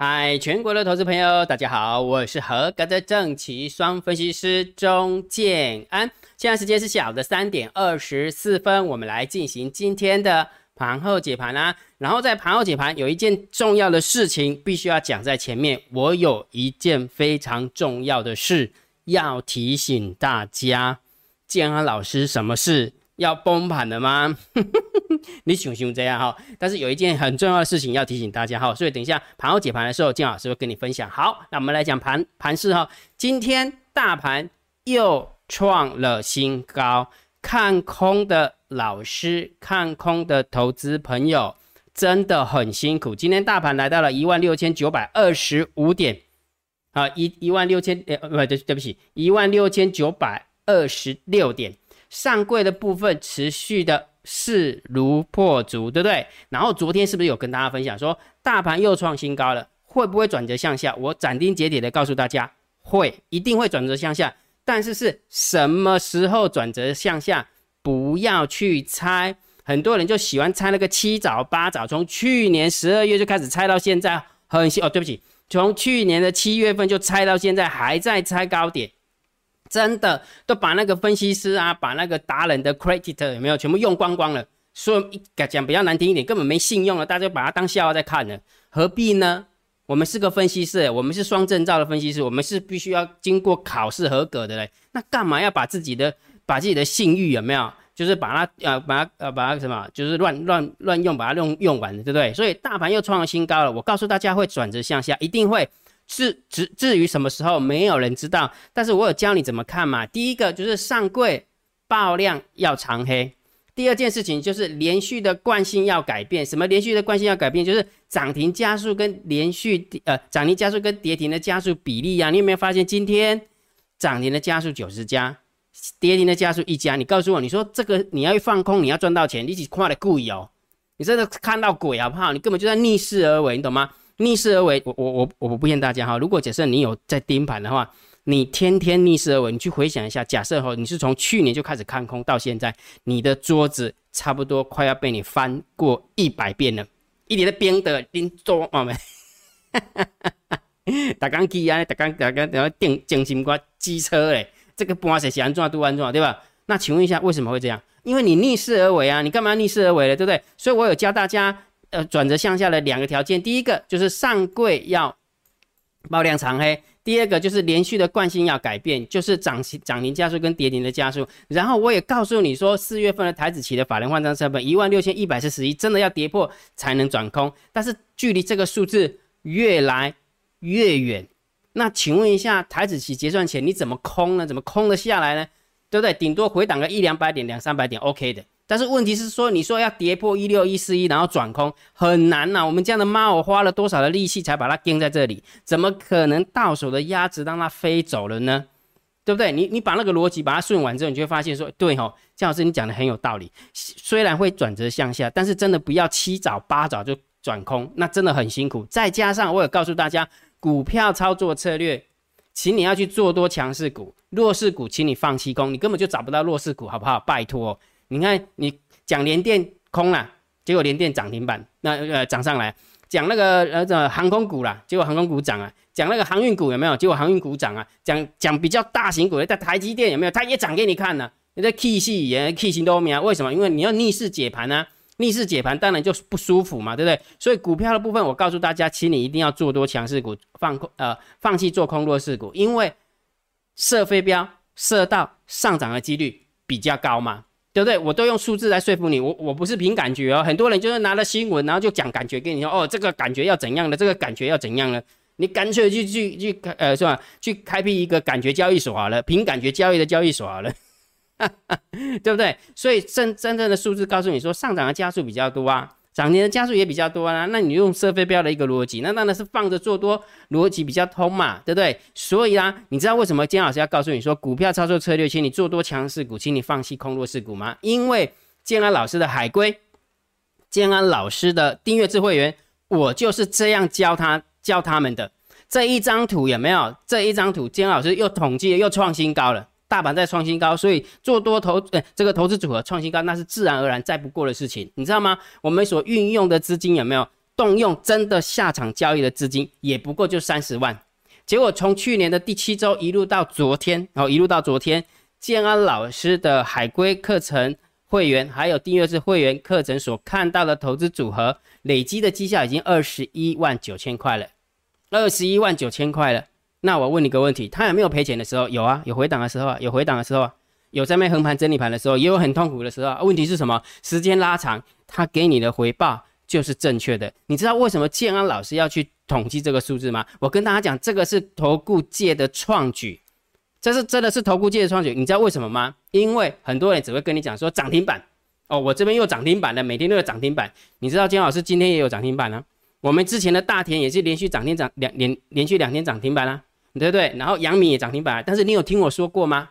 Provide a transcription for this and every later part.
嗨，全国的投资朋友，大家好，我是合格的正奇双分析师钟建安。现在时间是下午的三点二十四分，我们来进行今天的盘后解盘啦。然后在盘后解盘有一件重要的事情必须要讲在前面，我有一件非常重要的事要提醒大家。建安老师，什么事？要崩盘了吗？你想想这样哈，但是有一件很重要的事情要提醒大家哈，所以等一下盘后解盘的时候，金老师会跟你分享。好，那我们来讲盘盘势哈，今天大盘又创了新高，看空的老师，看空的投资朋友真的很辛苦。今天大盘来到了一万六千九百二十五点，啊，一一万六千呃不对对不起，一万六千九百二十六点，上柜的部分持续的。势如破竹，对不对？然后昨天是不是有跟大家分享说，大盘又创新高了，会不会转折向下？我斩钉截铁的告诉大家，会，一定会转折向下。但是是什么时候转折向下？不要去猜，很多人就喜欢猜那个七早八早，从去年十二月就开始猜到现在，很哦，对不起，从去年的七月份就猜到现在，还在猜高点。真的都把那个分析师啊，把那个达人的 credit 有没有全部用光光了？说讲比较难听一点，根本没信用了，大家把它当笑话在看呢，何必呢？我们是个分析师，我们是双证照的分析师，我们是必须要经过考试合格的嘞。那干嘛要把自己的把自己的信誉有没有？就是把它呃把它呃把它什么？就是乱乱乱用，把它用用完，对不对？所以大盘又创了新高了，我告诉大家会转折向下，一定会。至至至于什么时候，没有人知道。但是我有教你怎么看嘛。第一个就是上柜爆量要长黑。第二件事情就是连续的惯性要改变。什么连续的惯性要改变？就是涨停加速跟连续呃涨停加速跟跌停的加速比例呀。你有没有发现今天涨停的加速九十家，跌停的加速一家？你告诉我，你说这个你要放空，你要赚到钱，你只看的故意哦。你真的看到鬼好不好？你根本就在逆势而为，你懂吗？逆势而为，我我我我不骗大家哈。如果假设你有在盯盘的话，你天天逆势而为，你去回想一下，假设哈，你是从去年就开始看空到现在，你的桌子差不多快要被你翻过一百遍了，一点的边的拎桌哦没，打钢机啊，打钢打钢然后电精心挂机车嘞，这个不管谁喜欢做都安做对吧？那请问一下为什么会这样？因为你逆势而为啊，你干嘛逆势而为了，对不对？所以我有教大家。呃，转折向下的两个条件，第一个就是上柜要爆量长黑，第二个就是连续的惯性要改变，就是涨涨停加速跟跌停的加速。然后我也告诉你说，四月份的台子期的法人换张成本一万六千一百四十一，真的要跌破才能转空，但是距离这个数字越来越远。那请问一下，台子期结算前你怎么空呢？怎么空得下来呢？对不对？顶多回档个一两百点、两三百点，OK 的。但是问题是说，你说要跌破一六一四一，然后转空很难呐。我们这样的猫，我花了多少的力气才把它钉在这里？怎么可能到手的鸭子让它飞走了呢？对不对？你你把那个逻辑把它顺完之后，你就会发现说，对吼，姜老师你讲的很有道理。虽然会转折向下，但是真的不要七早八早就转空，那真的很辛苦。再加上我有告诉大家，股票操作策略，请你要去做多强势股，弱势股请你放弃空，你根本就找不到弱势股，好不好？拜托。你看，你讲联电空了，结果联电涨停板，那呃涨上来；讲那个呃这航空股啦，结果航空股涨啊；讲那个航运股有没有？结果航运股涨啊；讲讲比较大型股的，在台积电有没有？它也涨给你看呢。你在 K 系也 K 型都没有，为什么？因为你要逆势解盘啊，逆势解盘当然就不舒服嘛，对不对？所以股票的部分，我告诉大家，请你一定要做多强势股，放空呃放弃做空弱势股，因为射飞镖射到上涨的几率比较高嘛。对不对？我都用数字来说服你，我我不是凭感觉哦。很多人就是拿了新闻，然后就讲感觉给你说，哦，这个感觉要怎样的，这个感觉要怎样了？你干脆去去去呃，是吧？去开辟一个感觉交易所好了，凭感觉交易的交易所好了，对不对？所以真真正的数字告诉你说，上涨的加速比较多啊。涨停的加速也比较多啊，那你用射飞镖的一个逻辑，那当然是放着做多逻辑比较通嘛，对不对？所以啊，你知道为什么金老师要告诉你说股票操作策略，请你做多强势股，请你放弃空弱势股吗？因为建安老师的海龟，建安老师的订阅制会员，我就是这样教他教他们的。这一张图有没有？这一张图，建安老师又统计又创新高了。大盘在创新高，所以做多投，呃，这个投资组合创新高，那是自然而然再不过的事情，你知道吗？我们所运用的资金有没有动用真的下场交易的资金也不过就三十万。结果从去年的第七周一路到昨天，然后一路到昨天，建安老师的海龟课程会员还有订阅制会员课程所看到的投资组合，累积的绩效已经二十一万九千块了，二十一万九千块了。那我问你个问题，他有没有赔钱的时候？有啊，有回档的时候啊，有回档的时候啊，有在卖横盘整理盘的时候，也有很痛苦的时候。问题是什么？时间拉长，他给你的回报就是正确的。你知道为什么建安老师要去？统计这个数字吗？我跟大家讲，这个是投顾界的创举，这是真的是投顾界的创举。你知道为什么吗？因为很多人只会跟你讲说涨停板哦，我这边又涨停板了，每天都有涨停板。你知道金老师今天也有涨停板呢？我们之前的大田也是连续涨停涨两连连续两天涨停板啊，对不对？然后阳明也涨停板，但是你有听我说过吗？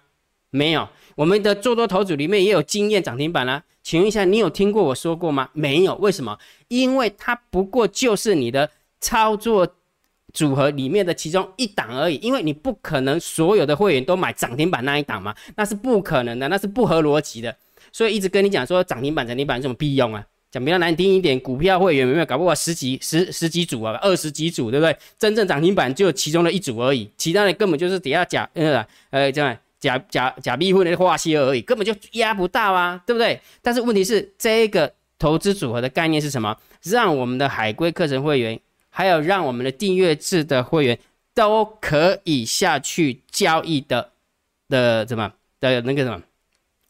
没有。我们的做多头组里面也有经验涨停板啦，请问一下，你有听过我说过吗？没有。为什么？因为它不过就是你的。操作组合里面的其中一档而已，因为你不可能所有的会员都买涨停板那一档嘛，那是不可能的，那是不合逻辑的。所以一直跟你讲说涨停板、涨停板有什么必用啊？讲比较难听一点，股票会员有没有搞不好十几、十十几组啊，二十几组，对不对？真正涨停板就其中的一组而已，其他的根本就是底下假呃呃这样假假假币会的化些而已，根本就压不到啊，对不对？但是问题是这个投资组合的概念是什么？让我们的海归课程会员。还有让我们的订阅制的会员都可以下去交易的的怎么的那个什么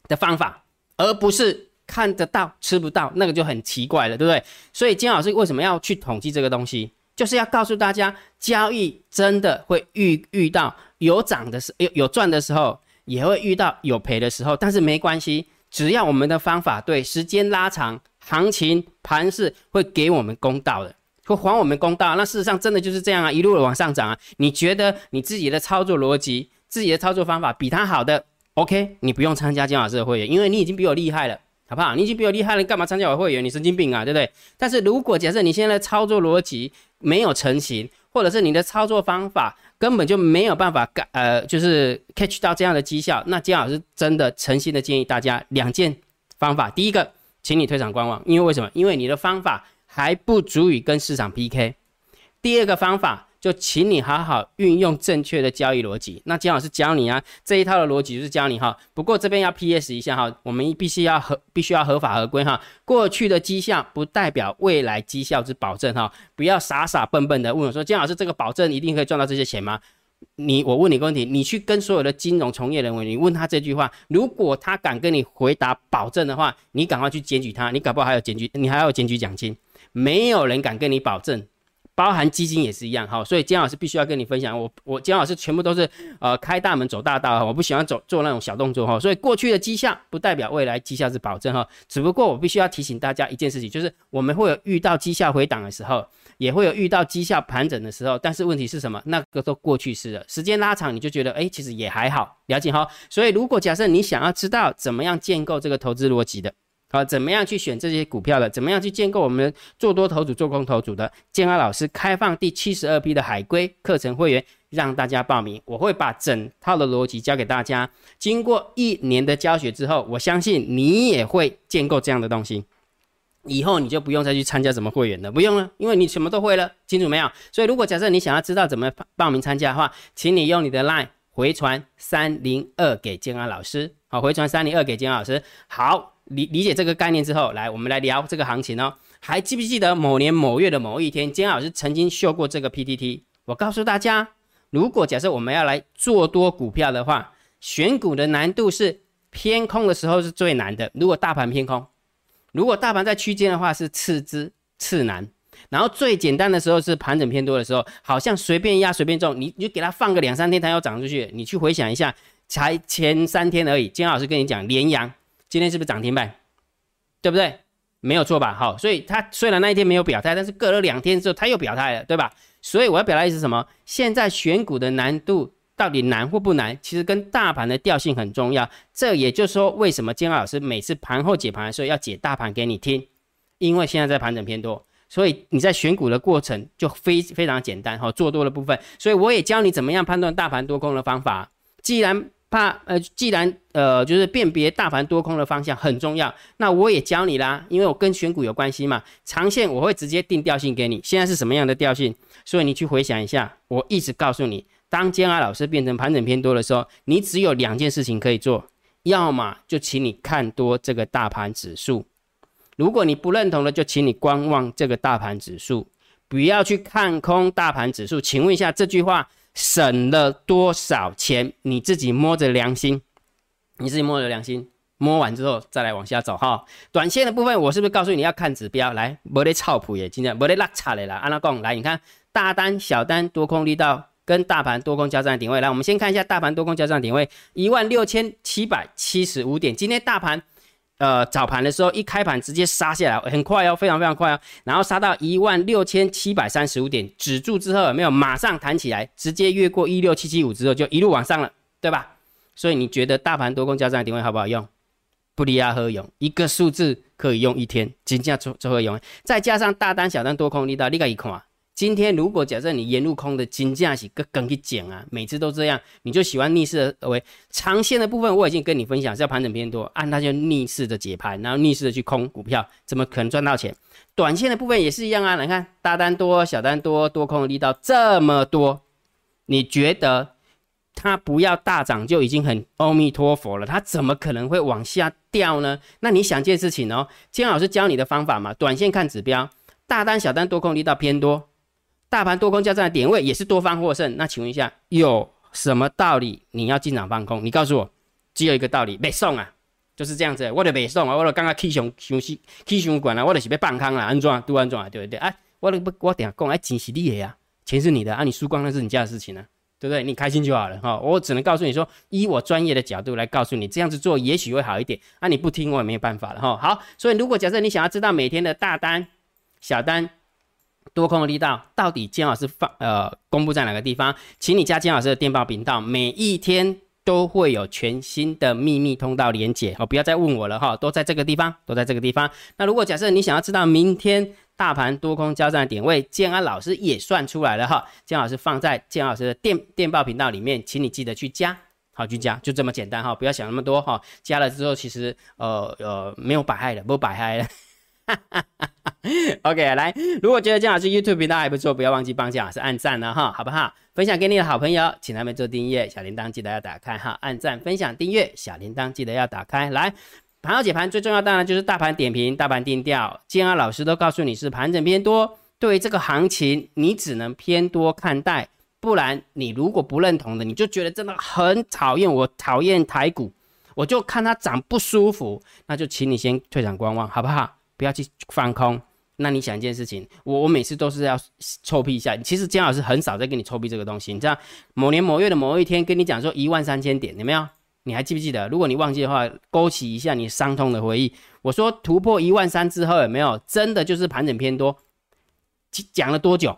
的方法，而不是看得到吃不到，那个就很奇怪了，对不对？所以金老师为什么要去统计这个东西，就是要告诉大家，交易真的会遇遇到有涨的时有有赚的时候，也会遇到有赔的时候，但是没关系，只要我们的方法对，时间拉长，行情盘势会给我们公道的。会还我们公道，那事实上真的就是这样啊，一路的往上涨啊。你觉得你自己的操作逻辑、自己的操作方法比他好的，OK，你不用参加金老师的会员，因为你已经比我厉害了，好不好？你已经比我厉害了，干嘛参加我会员？你神经病啊，对不对？但是如果假设你现在操作逻辑没有成型，或者是你的操作方法根本就没有办法干，呃，就是 catch 到这样的绩效，那金老师真的诚心的建议大家两件方法，第一个，请你退场观望，因为为什么？因为你的方法。还不足以跟市场 PK。第二个方法，就请你好好运用正确的交易逻辑。那姜老师教你啊，这一套的逻辑就是教你哈。不过这边要 PS 一下哈，我们必须要合，必须要合法合规哈。过去的绩效不代表未来绩效之保证哈。不要傻傻笨笨的问我说，姜老师这个保证一定可以赚到这些钱吗？你我问你个问题，你去跟所有的金融从业人员，你问他这句话，如果他敢跟你回答保证的话，你赶快去检举他，你搞不好还有检举，你还要检举奖金。没有人敢跟你保证，包含基金也是一样哈，所以姜老师必须要跟你分享，我我姜老师全部都是呃开大门走大道，我不喜欢走做那种小动作哈，所以过去的绩效不代表未来绩效是保证哈，只不过我必须要提醒大家一件事情，就是我们会有遇到绩效回档的时候，也会有遇到绩效盘整的时候，但是问题是什么？那个都过去式了，时间拉长你就觉得哎，其实也还好，了解哈。所以如果假设你想要知道怎么样建构这个投资逻辑的。好，怎么样去选这些股票的？怎么样去建构我们做多头组、做空头组的？建安老师开放第七十二批的海龟课程会员，让大家报名。我会把整套的逻辑教给大家。经过一年的教学之后，我相信你也会建构这样的东西。以后你就不用再去参加什么会员了，不用了，因为你什么都会了，清楚没有？所以如果假设你想要知道怎么报名参加的话，请你用你的 LINE 回传三零二给建安老师。好，回传三零二给建安老师。好。理理解这个概念之后，来，我们来聊这个行情哦。还记不记得某年某月的某一天，金老师曾经秀过这个 PPT？我告诉大家，如果假设我们要来做多股票的话，选股的难度是偏空的时候是最难的。如果大盘偏空，如果大盘在区间的话是次之次难。然后最简单的时候是盘整偏多的时候，好像随便压随便中，你你就给它放个两三天，它要涨出去。你去回想一下，才前三天而已。金老师跟你讲，连阳。今天是不是涨停板？对不对？没有错吧？好，所以它虽然那一天没有表态，但是隔了两天之后，它又表态了，对吧？所以我要表达意思是什么？现在选股的难度到底难或不难？其实跟大盘的调性很重要。这也就是说，为什么金老师每次盘后解盘的时候要解大盘给你听？因为现在在盘整偏多，所以你在选股的过程就非非常简单哈，做多的部分。所以我也教你怎么样判断大盘多空的方法。既然怕呃，既然呃就是辨别大盘多空的方向很重要，那我也教你啦，因为我跟选股有关系嘛。长线我会直接定调性给你，现在是什么样的调性？所以你去回想一下，我一直告诉你，当建安老师变成盘整偏多的时候，你只有两件事情可以做，要么就请你看多这个大盘指数，如果你不认同的，就请你观望这个大盘指数，不要去看空大盘指数。请问一下这句话。省了多少钱？你自己摸着良心，你自己摸着良心，摸完之后再来往下走哈。短线的部分，我是不是告诉你要看指标？来，没得操谱耶，今天没得拉差的啦。安拉讲，来，你看大单、小单、多空力道跟大盘多空交战点位。来，我们先看一下大盘多空交战点位，一万六千七百七十五点。今天大盘。呃，早盘的时候一开盘直接杀下来，很快哦，非常非常快哦，然后杀到一万六千七百三十五点，止住之后有没有马上弹起来，直接越过一六七七五之后就一路往上了，对吧？所以你觉得大盘多空交战的定位好不好用？不离啊，何用？一个数字可以用一天，金价做做何用？再加上大单小单多空力道，你个一看。今天如果假设你沿路空的金价是个梗去减啊，每次都这样，你就喜欢逆势而为。长线的部分我已经跟你分享是要盘整偏多，按它就逆势的解盘，然后逆势的去空股票，怎么可能赚到钱？短线的部分也是一样啊，你看大单多、小单多、多空的力道这么多，你觉得它不要大涨就已经很阿弥陀佛了，它怎么可能会往下掉呢？那你想件事情哦，金老师教你的方法嘛，短线看指标，大单、小单、多空力道偏多。大盘多空交战的点位也是多方获胜，那请问一下，有什么道理你要进场放空？你告诉我，只有一个道理，没送啊，就是这样子。我的没送啊，我的刚刚气熊熊息气熊管啊，我的是被放空了，安装都安装啊，对不对？哎，我的不，我等下讲，哎，钱是你的呀，钱是你的啊，你输光那是你家的事情呢，对不对？你开心就好了哈。我只能告诉你说，以我专业的角度来告诉你，这样子做也许会好一点。啊，你不听我也没有办法了哈。好，所以如果假设你想要知道每天的大单、小单。多空的力道到底姜老师放呃公布在哪个地方？请你加姜老师的电报频道，每一天都会有全新的秘密通道连接哦，不要再问我了哈，都在这个地方，都在这个地方。那如果假设你想要知道明天大盘多空交战的点位，建安老师也算出来了哈，建老师放在建老师的电电报频道里面，请你记得去加，好去加，就这么简单哈，不要想那么多哈，加了之后其实呃呃没有百害的，不百害的。OK，来，如果觉得姜老师 YouTube 频道还不错，不要忘记帮姜老师按赞了哈，好不好？分享给你的好朋友，请他们做订阅，小铃铛记得要打开哈，按赞、分享、订阅，小铃铛记得要打开。来，盘后解盘最重要当然就是大盘点评、大盘定调。姜老师都告诉你是盘整偏多，对于这个行情你只能偏多看待，不然你如果不认同的，你就觉得真的很讨厌，我讨厌台股，我就看它涨不舒服，那就请你先退场观望，好不好？不要去放空。那你想一件事情，我我每次都是要臭屁一下。其实姜老师很少在跟你臭屁这个东西。你知道某年某月的某一天跟你讲说一万三千点，有没有？你还记不记得？如果你忘记的话，勾起一下你伤痛的回忆。我说突破一万三之后有没有？真的就是盘整偏多。讲了多久？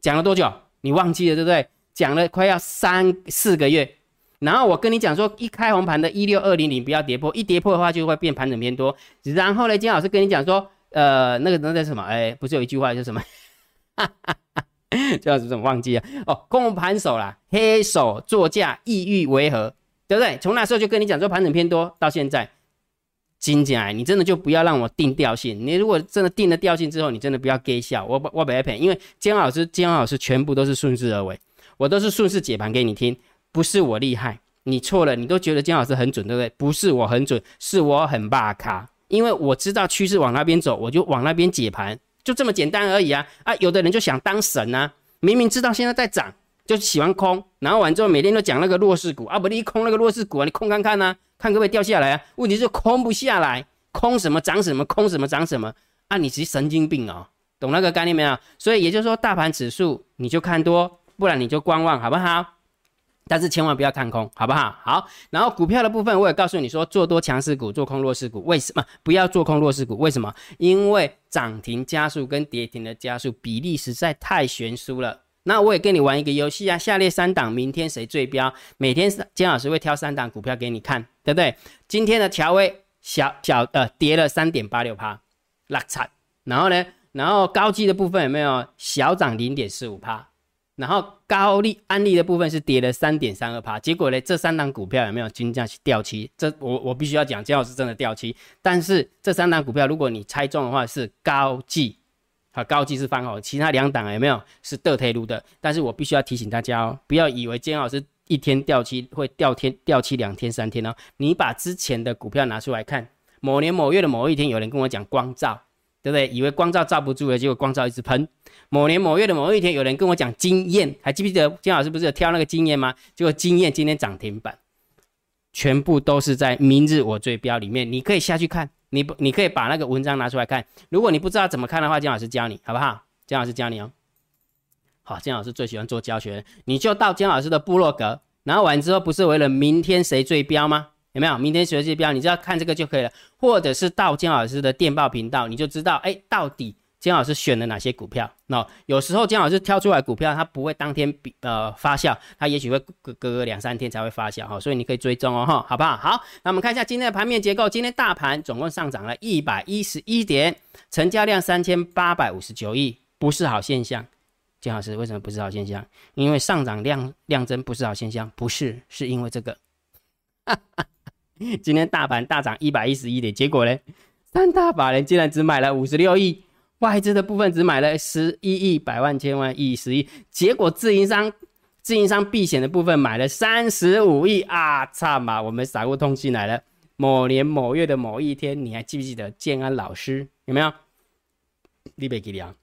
讲了多久？你忘记了对不对？讲了快要三四个月。然后我跟你讲说，一开红盘的一六二零零不要跌破，一跌破的话就会变盘整偏多。然后呢，金老师跟你讲说。呃，那个那叫什么？哎，不是有一句话叫什么？哈哈哈，叫什么？忘记了哦。空盘手啦，黑手作价，意欲为何？对不对？从那时候就跟你讲说盘整偏多，到现在金价，你真的就不要让我定调性。你如果真的定了调性之后，你真的不要给笑。我我不要骗，因为金老师金老师全部都是顺势而为，我都是顺势解盘给你听，不是我厉害，你错了，你都觉得姜老师很准，对不对？不是我很准，是我很霸卡。因为我知道趋势往那边走，我就往那边解盘，就这么简单而已啊！啊，有的人就想当神啊，明明知道现在在涨，就喜欢空，然后完之后每天都讲那个弱势股啊，不，你空那个弱势股啊，你空看看呢，看可不可以掉下来啊？问题是空不下来，空什么涨什么，空什么涨什么啊？你是神经病哦，懂那个概念没有？所以也就是说，大盘指数你就看多，不然你就观望，好不好？但是千万不要看空，好不好？好，然后股票的部分我也告诉你说，做多强势股，做空弱势股。为什么不要做空弱势股？为什么？因为涨停加速跟跌停的加速比例实在太悬殊了。那我也跟你玩一个游戏啊，下列三档明天谁最标？每天姜老师会挑三档股票给你看，对不对？今天的调威小小呃跌了三点八六趴，落惨。然后呢，然后高基的部分有没有小涨零点四五趴？然后高利安利的部分是跌了三点三二趴，结果呢，这三档股票有没有均价掉期？这我我必须要讲，姜老师真的掉期。但是这三档股票，如果你猜中的话，是高技，啊，高技是翻好，其他两档有没有是得退路的？但是我必须要提醒大家哦，不要以为姜老师一天掉期会掉天掉期两天三天哦，你把之前的股票拿出来看，某年某月的某一天，有人跟我讲光照。对不对？以为光照照不住了，结果光照一直喷。某年某月的某一天，有人跟我讲经验，还记不记得金老师不是有挑那个经验吗？结果经验今天涨停板，全部都是在明日我追标里面，你可以下去看，你不你可以把那个文章拿出来看。如果你不知道怎么看的话，金老师教你好不好？金老师教你哦。好，金老师最喜欢做教学，你就到金老师的部落格，然后完之后不是为了明天谁追标吗？有没有明天学习标？你只要看这个就可以了，或者是到姜老师的电报频道，你就知道，哎，到底姜老师选了哪些股票。那有时候姜老师挑出来股票，它不会当天比呃发酵，它也许会隔隔两三天才会发酵哈，所以你可以追踪哦哈，好不好？好，那我们看一下今天的盘面结构。今天大盘总共上涨了一百一十一点，成交量三千八百五十九亿，不是好现象。姜老师为什么不是好现象？因为上涨量量增不是好现象，不是，是因为这个。今天大盘大涨一百一十一点，结果呢，三大法人竟然只买了五十六亿，外资的部分只买了十一亿百万千万亿十亿，结果自营商自营商避险的部分买了三十五亿啊！差嘛，我们散户通信来了。某年某月的某一天，你还记不记得建安老师有没有？立贝吉利亚，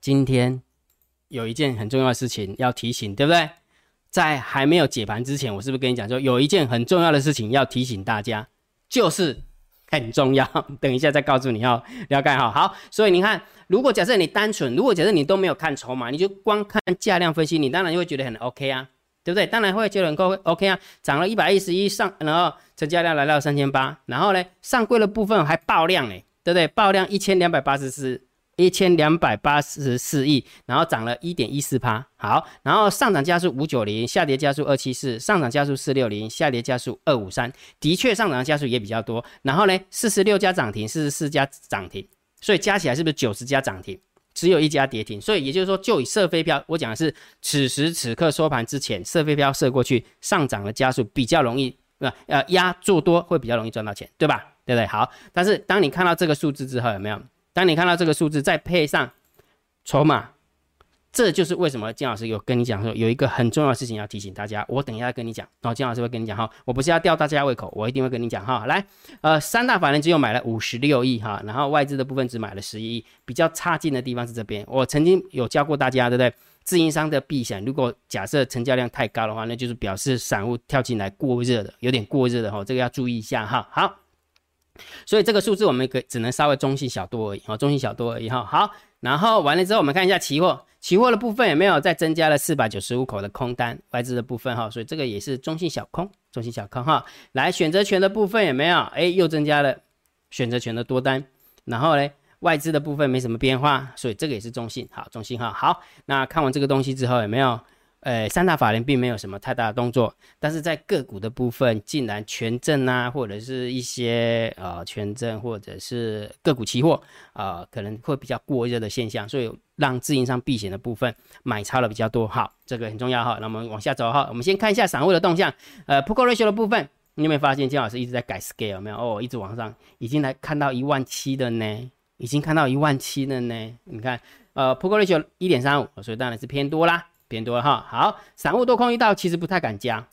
今天有一件很重要的事情要提醒，对不对？在还没有解盘之前，我是不是跟你讲说，有一件很重要的事情要提醒大家，就是很重要。等一下再告诉你哦，了解哈。好，所以你看，如果假设你单纯，如果假设你都没有看筹码，你就光看价量分析，你当然就会觉得很 OK 啊，对不对？当然会觉得够 OK 啊，涨了一百一十一上，然后成交量来到三千八，然后呢，上柜的部分还爆量哎，对不对？爆量一千两百八十四。一千两百八十四亿，然后涨了一点一四趴。好，然后上涨加速五九零，下跌加速二七四，上涨加速四六零，下跌加速二五三。的确，上涨的加速也比较多。然后呢，四十六家涨停，四十四家涨停，所以加起来是不是九十家涨停？只有一家跌停。所以也就是说，就以射飞镖，我讲的是此时此刻收盘之前，射飞镖射过去，上涨的加速比较容易，呃呃压做多会比较容易赚到钱，对吧？对不对？好，但是当你看到这个数字之后，有没有？当你看到这个数字，再配上筹码，这就是为什么金老师有跟你讲说，有一个很重要的事情要提醒大家。我等一下跟你讲，然后金老师会跟你讲哈，我不是要吊大家胃口，我一定会跟你讲哈。来，呃，三大法人只有买了五十六亿哈，然后外资的部分只买了十一亿，比较差劲的地方是这边。我曾经有教过大家，对不对？自营商的避险，如果假设成交量太高的话，那就是表示散户跳进来过热的，有点过热的哈，这个要注意一下哈。好。所以这个数字我们可只能稍微中性小多而已哈，中性小多而已哈。好，然后完了之后，我们看一下期货，期货的部分有没有再增加了四百九十五口的空单外资的部分哈，所以这个也是中性小空，中性小空哈。来选择权的部分有没有？哎，又增加了选择权的多单，然后嘞，外资的部分没什么变化，所以这个也是中性，好，中性哈。好，那看完这个东西之后有没有？呃，三大法人并没有什么太大的动作，但是在个股的部分，竟然权证啊，或者是一些呃权证或者是个股期货啊，可能会比较过热的现象，所以让自营商避险的部分买超了比较多。好，这个很重要哈。那我们往下走哈，我们先看一下散户的动向。呃，Put Ratio 的部分，你有没有发现金老师一直在改 Scale？有没有哦，一直往上，已经来看到一万七的呢，已经看到一万七了呢。你看，呃，Put Ratio 一点三五，所以当然是偏多啦。偏多哈，好，散户多空一道，其实不太敢加，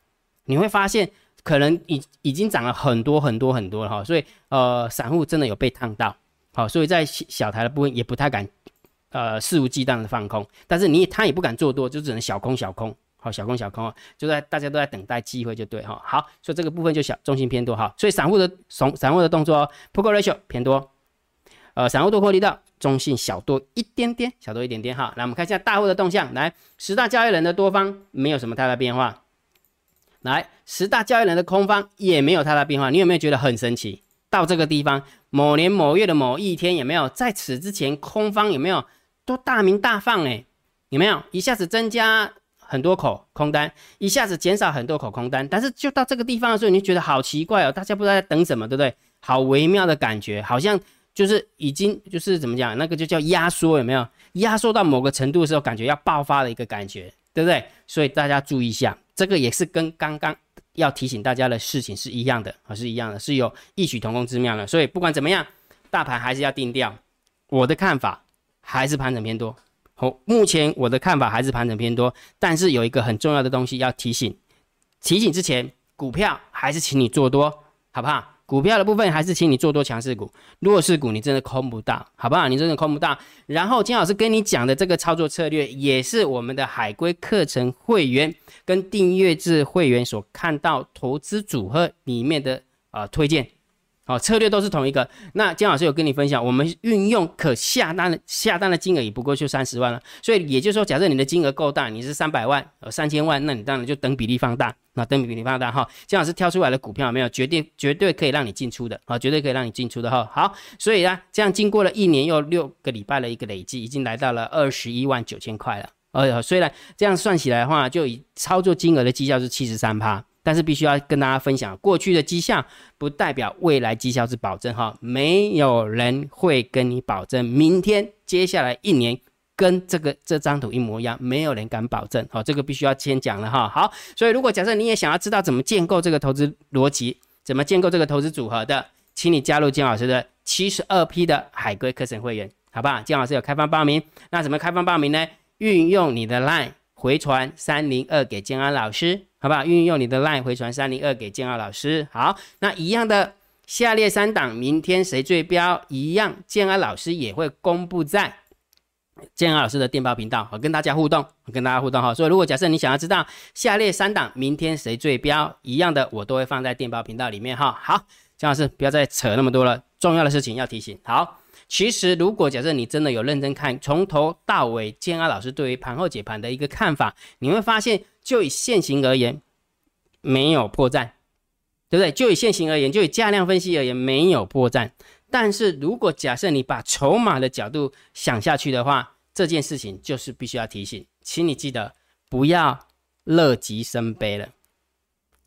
你会发现可能已已经涨了很多很多很多了哈，所以呃，散户真的有被烫到，好，所以在小台的部分也不太敢呃肆无忌惮的放空，但是你他也不敢做多，就只能小空小空，好，小空小空啊，就在大家都在等待机会就对哈，好，所以这个部分就小中心偏多哈，所以散户的散散户的动作，Put Ratio 偏多，呃，散户多获利到。中性小多一点点，小多一点点哈。来，我们看一下大户的动向。来，十大交易人的多方没有什么太大变化。来，十大交易人的空方也没有太大变化。你有没有觉得很神奇？到这个地方，某年某月的某一天，有没有在此之前空方有没有都大名大放？哎，有没有一下子增加很多口空单，一下子减少很多口空单？但是就到这个地方的时候，你就觉得好奇怪哦，大家不知道在等什么，对不对？好微妙的感觉，好像。就是已经就是怎么讲，那个就叫压缩，有没有？压缩到某个程度的时候，感觉要爆发的一个感觉，对不对？所以大家注意一下，这个也是跟刚刚要提醒大家的事情是一样的，啊，是一样的，是有异曲同工之妙的。所以不管怎么样，大盘还是要定调。我的看法还是盘整偏多。好，目前我的看法还是盘整偏多，但是有一个很重要的东西要提醒，提醒之前，股票还是请你做多，好不好？股票的部分还是请你做多强势股，弱势股你真的空不到，好不好？你真的空不到。然后金老师跟你讲的这个操作策略，也是我们的海归课程会员跟订阅制会员所看到投资组合里面的啊推荐。哦，策略都是同一个。那姜老师有跟你分享，我们运用可下单的下单的金额也不过就三十万了。所以也就是说，假设你的金额够大，你是三百万、呃三千万，那你当然就等比例放大。那等比例放大哈，姜老师挑出来的股票有没有绝对绝对可以让你进出的啊，绝对可以让你进出的哈。好，所以呢，这样经过了一年又六个礼拜的一个累计，已经来到了二十一万九千块了。哎呀，虽然这样算起来的话，就以操作金额的绩效是七十三趴。但是必须要跟大家分享，过去的绩效不代表未来绩效是保证哈，没有人会跟你保证明天、接下来一年跟这个这张图一模一样，没有人敢保证。好，这个必须要先讲了哈。好，所以如果假设你也想要知道怎么建构这个投资逻辑，怎么建构这个投资组合的，请你加入金老师的七十二批的海龟课程会员，好不好？金老师有开放报名，那怎么开放报名呢？运用你的 LINE 回传三零二给建安老师。好不好？运用你的 LINE 回传三零二给建二老师。好，那一样的下列三档，明天谁最标？一样，建二老师也会公布在建安老师的电报频道，我跟大家互动，跟大家互动哈。所以，如果假设你想要知道下列三档明天谁最标，一样的，我都会放在电报频道里面哈。好，建老师不要再扯那么多了，重要的事情要提醒。好。其实，如果假设你真的有认真看，从头到尾，建安老师对于盘后解盘的一个看法，你会发现，就以现行而言，没有破绽，对不对？就以现行而言，就以价量分析而言，没有破绽。但是如果假设你把筹码的角度想下去的话，这件事情就是必须要提醒，请你记得不要乐极生悲了。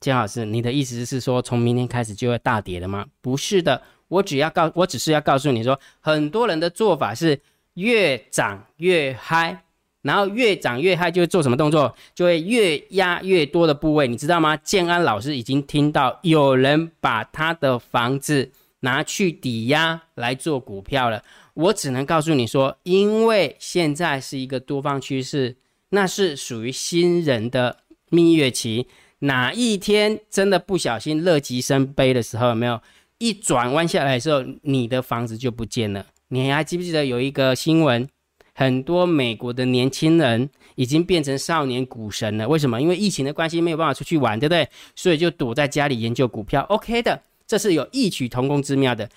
建老师，你的意思是说，从明天开始就会大跌了吗？不是的。我只要告，我只是要告诉你说，很多人的做法是越涨越嗨，然后越涨越嗨就会做什么动作，就会越压越多的部位，你知道吗？建安老师已经听到有人把他的房子拿去抵押来做股票了。我只能告诉你说，因为现在是一个多方趋势，那是属于新人的蜜月期，哪一天真的不小心乐极生悲的时候，有没有？一转弯下来的时候，你的房子就不见了。你还记不记得有一个新闻？很多美国的年轻人已经变成少年股神了。为什么？因为疫情的关系，没有办法出去玩，对不对？所以就躲在家里研究股票。OK 的，这是有异曲同工之妙的。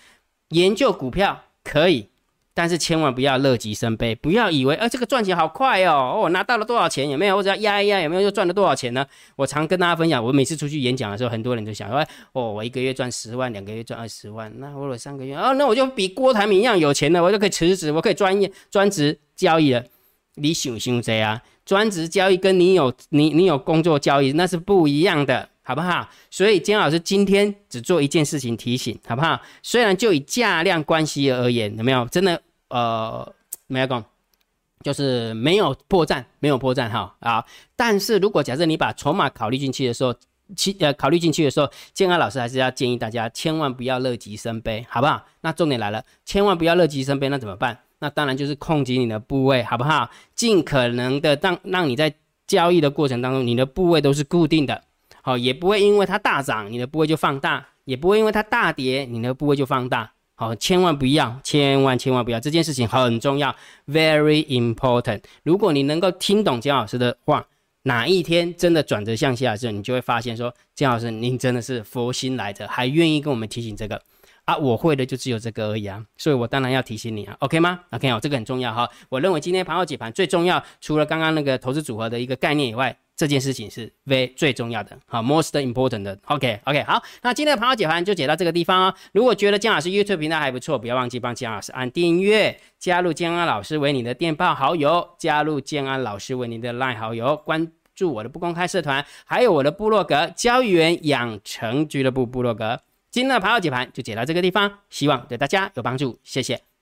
研究股票可以。但是千万不要乐极生悲，不要以为，呃，这个赚钱好快哦，哦，拿到了多少钱？有没有？我只要压一压，有没有又赚了多少钱呢？我常跟大家分享，我每次出去演讲的时候，很多人都想说，哦，我一个月赚十万，两个月赚二十万，那我有三个月，哦，那我就比郭台铭一样有钱了，我就可以辞职，我可以专业专职交易了。你想想这啊，专职交易跟你有你 你有工作交易那是不一样的，好不好？所以金老师今天只做一件事情提醒，好不好？虽然就以价量关系而言，有没有真的？呃，没有讲，就是没有破绽，没有破绽哈啊！但是如果假设你把筹码考虑进去的时候，其呃考虑进去的时候，建安老师还是要建议大家千万不要乐极生悲，好不好？那重点来了，千万不要乐极生悲，那怎么办？那当然就是控制你的部位，好不好？尽可能的让让你在交易的过程当中，你的部位都是固定的，好，也不会因为它大涨，你的部位就放大，也不会因为它大跌，你的部位就放大。好，千万不要，千万千万不要，这件事情很重要，very important。如果你能够听懂姜老师的话，哪一天真的转折向下的时候，你就会发现说，姜老师您真的是佛心来着，还愿意跟我们提醒这个。啊，我会的就只有这个而已啊，所以我当然要提醒你啊，OK 吗？OK 哦，这个很重要哈。我认为今天盘后解盘最重要，除了刚刚那个投资组合的一个概念以外，这件事情是 V 最重要的，好，most important 的。OK OK，好，那今天的盘后解盘就解到这个地方哦。如果觉得姜老师 YouTube 频道还不错，不要忘记帮姜老师按订阅，加入姜安老师为你的电报好友，加入姜安老师为你的 Line 好友，关注我的不公开社团，还有我的部落格交易员养成俱乐部部落格。今天的盘后解盘就解到这个地方，希望对大家有帮助，谢谢，